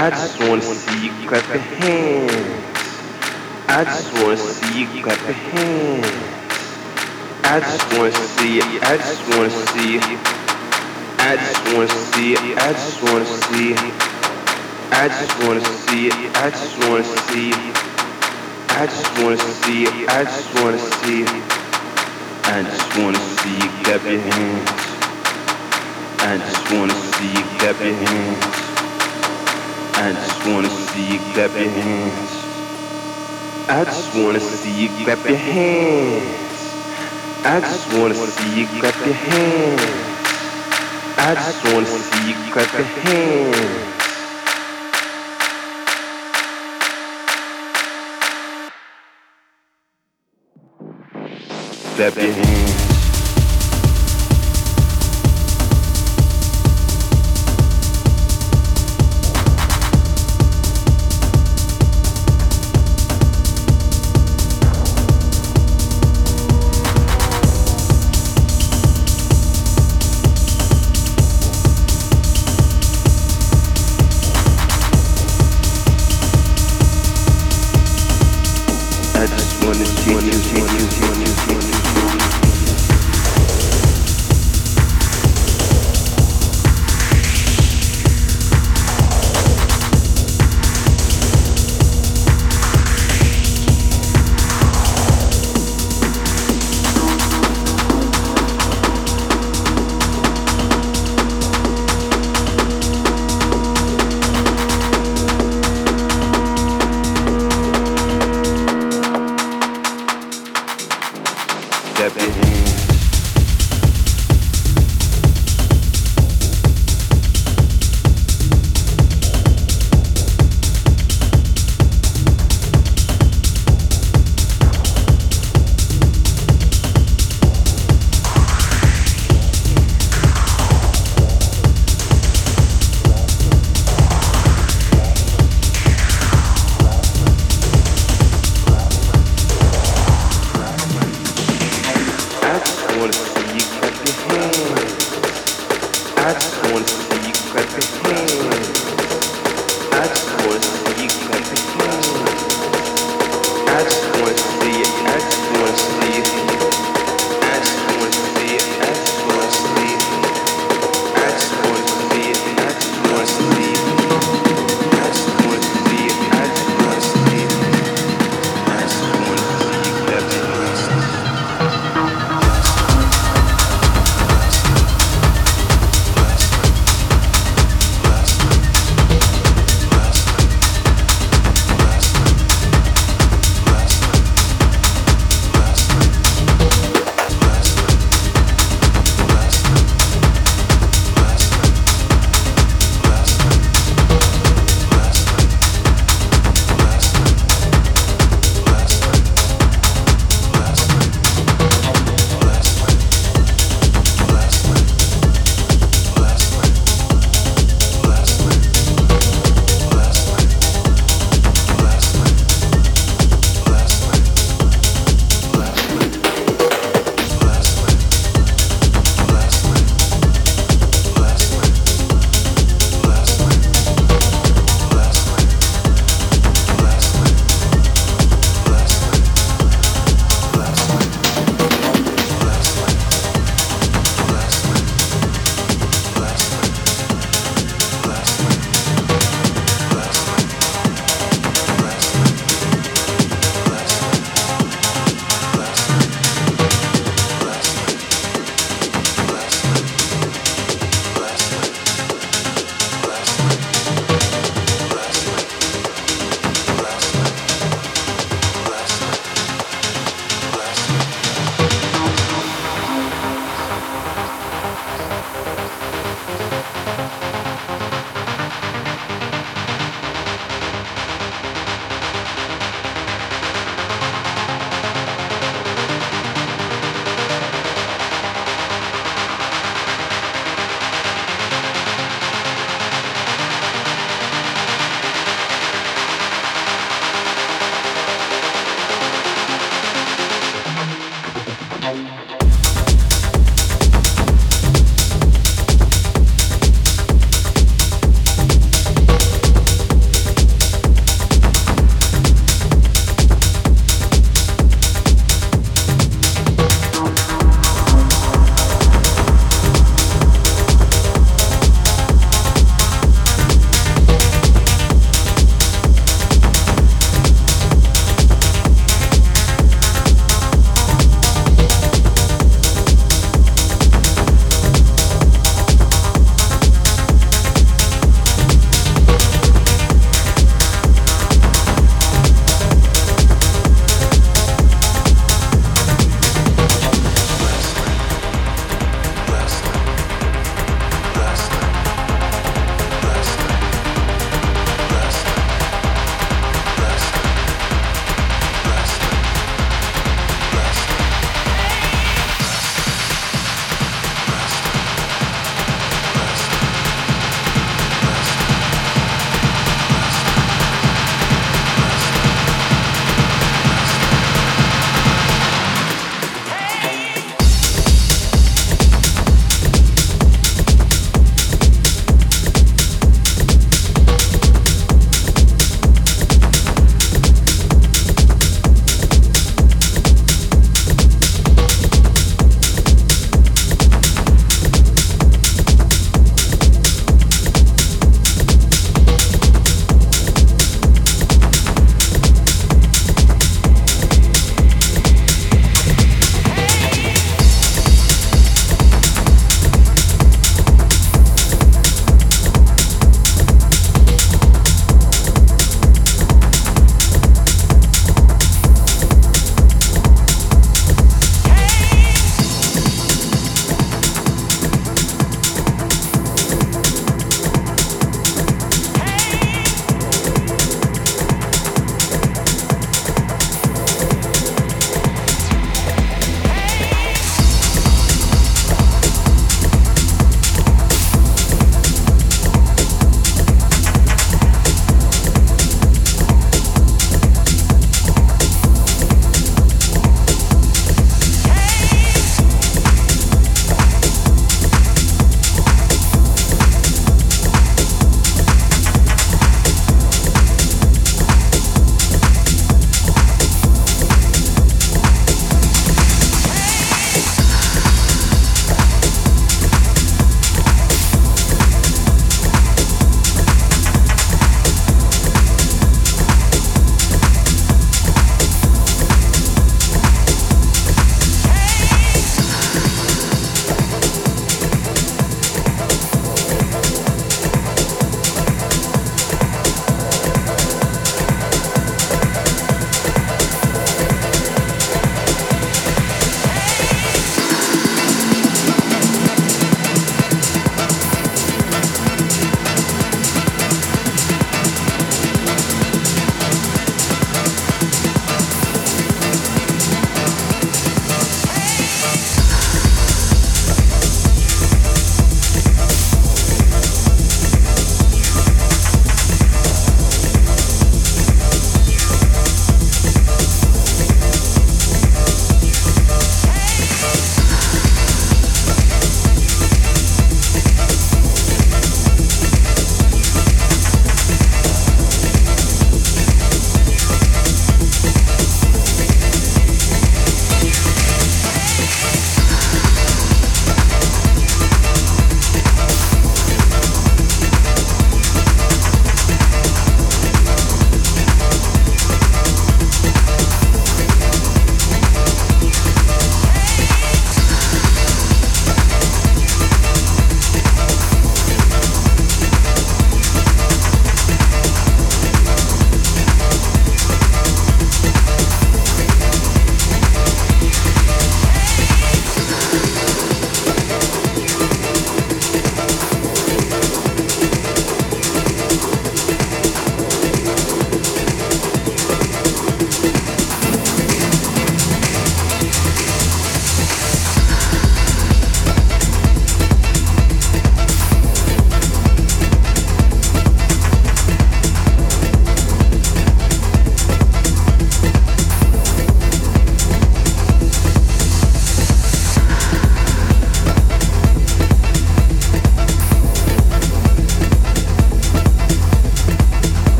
I just wanna see you clap your hands. I just wanna see you clap your hands. I just wanna see it. I just wanna see it. I just wanna see it. I just wanna see it. I just wanna see it. I just wanna see it. I just wanna see it. I just wanna see it. I just wanna see you clap your hands. I just wanna see you clap your hands. I just wanna see you clap your hands. I just wanna see you clap your hands. I just wanna see you clap your hands. I just wanna see you clap your hands. Clap your hands.